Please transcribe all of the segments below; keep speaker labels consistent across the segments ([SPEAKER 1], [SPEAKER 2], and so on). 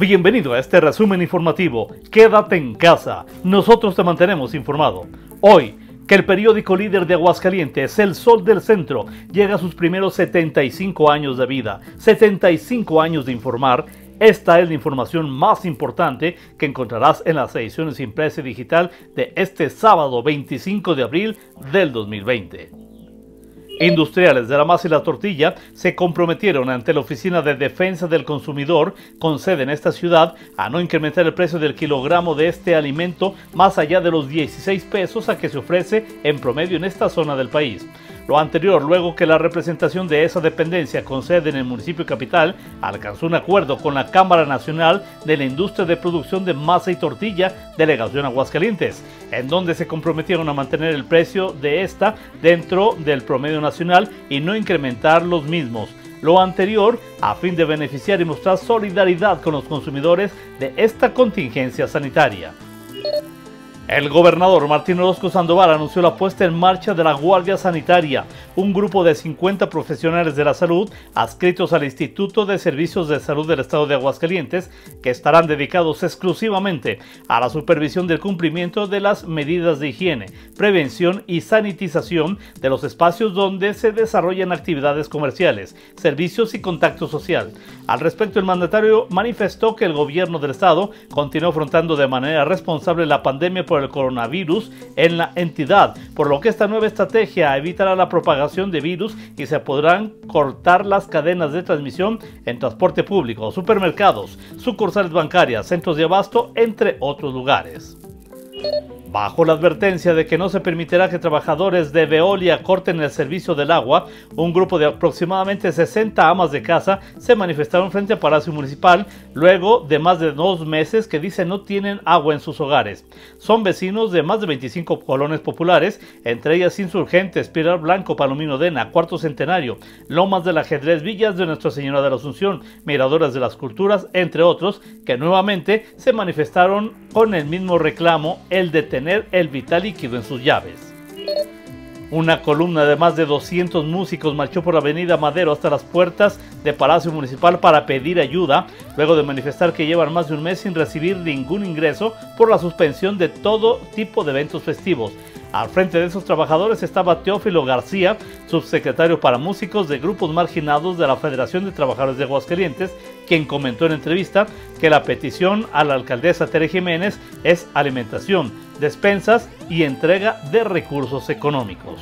[SPEAKER 1] Bienvenido a este resumen informativo. Quédate en casa. Nosotros te mantenemos informado. Hoy, que el periódico líder de Aguascalientes, El Sol del Centro, llega a sus primeros 75 años de vida. 75 años de informar. Esta es la información más importante que encontrarás en las ediciones impresa y digital de este sábado 25 de abril del 2020. Industriales de la masa y la tortilla se comprometieron ante la Oficina de Defensa del Consumidor, con sede en esta ciudad, a no incrementar el precio del kilogramo de este alimento más allá de los 16 pesos a que se ofrece en promedio en esta zona del país. Lo anterior, luego que la representación de esa dependencia con sede en el municipio capital alcanzó un acuerdo con la Cámara Nacional de la Industria de Producción de Masa y Tortilla, Delegación Aguascalientes, en donde se comprometieron a mantener el precio de esta dentro del promedio nacional y no incrementar los mismos lo anterior a fin de beneficiar y mostrar solidaridad con los consumidores de esta contingencia sanitaria. El gobernador Martín Orozco Sandoval anunció la puesta en marcha de la Guardia Sanitaria, un grupo de 50 profesionales de la salud adscritos al Instituto de Servicios de Salud del Estado de Aguascalientes, que estarán dedicados exclusivamente a la supervisión del cumplimiento de las medidas de higiene, prevención y sanitización de los espacios donde se desarrollan actividades comerciales, servicios y contacto social. Al respecto, el mandatario manifestó que el gobierno del Estado continuó afrontando de manera responsable la pandemia por el coronavirus en la entidad, por lo que esta nueva estrategia evitará la propagación de virus y se podrán cortar las cadenas de transmisión en transporte público, supermercados, sucursales bancarias, centros de abasto, entre otros lugares. Bajo la advertencia de que no se permitirá que trabajadores de Veolia corten el servicio del agua, un grupo de aproximadamente 60 amas de casa se manifestaron frente al Palacio Municipal luego de más de dos meses que dicen no tienen agua en sus hogares. Son vecinos de más de 25 colones populares, entre ellas Insurgentes, Pilar Blanco, Palomino Dena, Cuarto Centenario, Lomas del Ajedrez, Villas de Nuestra Señora de la Asunción, Miradoras de las Culturas, entre otros, que nuevamente se manifestaron con el mismo reclamo, el de tener el vital líquido en sus llaves. Una columna de más de 200 músicos marchó por la avenida Madero hasta las puertas de Palacio Municipal para pedir ayuda, luego de manifestar que llevan más de un mes sin recibir ningún ingreso por la suspensión de todo tipo de eventos festivos. Al frente de esos trabajadores estaba Teófilo García, subsecretario para músicos de grupos marginados de la Federación de Trabajadores de Aguascalientes, quien comentó en entrevista que la petición a la alcaldesa Tere Jiménez es alimentación, despensas y entrega de recursos económicos.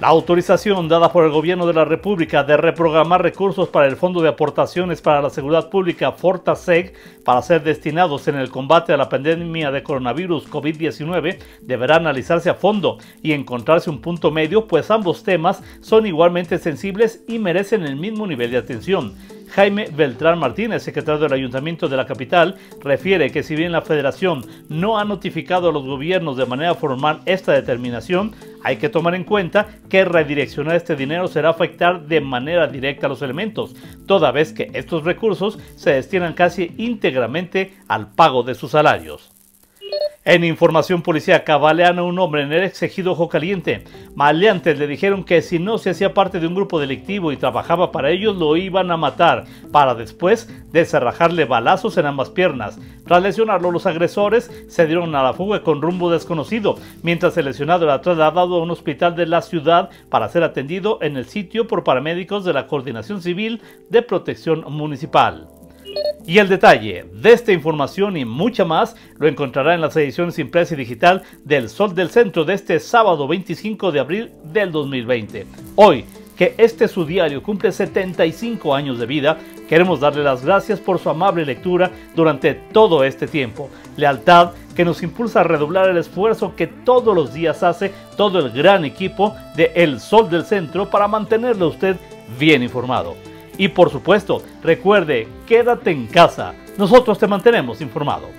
[SPEAKER 1] La autorización dada por el Gobierno de la República de reprogramar recursos para el Fondo de Aportaciones para la Seguridad Pública FORTASEG para ser destinados en el combate a la pandemia de coronavirus COVID-19 deberá analizarse a fondo y encontrarse un punto medio, pues ambos temas son igualmente sensibles y merecen el mismo nivel de atención. Jaime Beltrán Martínez, secretario del Ayuntamiento de la capital, refiere que si bien la federación no ha notificado a los gobiernos de manera formal esta determinación, hay que tomar en cuenta que redireccionar este dinero será afectar de manera directa a los elementos, toda vez que estos recursos se destinan casi íntegramente al pago de sus salarios. En información policíaca, balean a un hombre en el ex ejido Ojo Caliente. Maleantes le dijeron que si no se hacía parte de un grupo delictivo y trabajaba para ellos, lo iban a matar, para después deserrajarle balazos en ambas piernas. Tras lesionarlo, los agresores se dieron a la fuga con rumbo desconocido, mientras el lesionado era trasladado a un hospital de la ciudad para ser atendido en el sitio por paramédicos de la Coordinación Civil de Protección Municipal. Y el detalle de esta información y mucha más lo encontrará en las ediciones impresa y digital del Sol del Centro de este sábado 25 de abril del 2020. Hoy, que este su diario cumple 75 años de vida, queremos darle las gracias por su amable lectura durante todo este tiempo. Lealtad que nos impulsa a redoblar el esfuerzo que todos los días hace todo el gran equipo de El Sol del Centro para mantenerle a usted bien informado. Y por supuesto, recuerde, quédate en casa. Nosotros te mantenemos informado.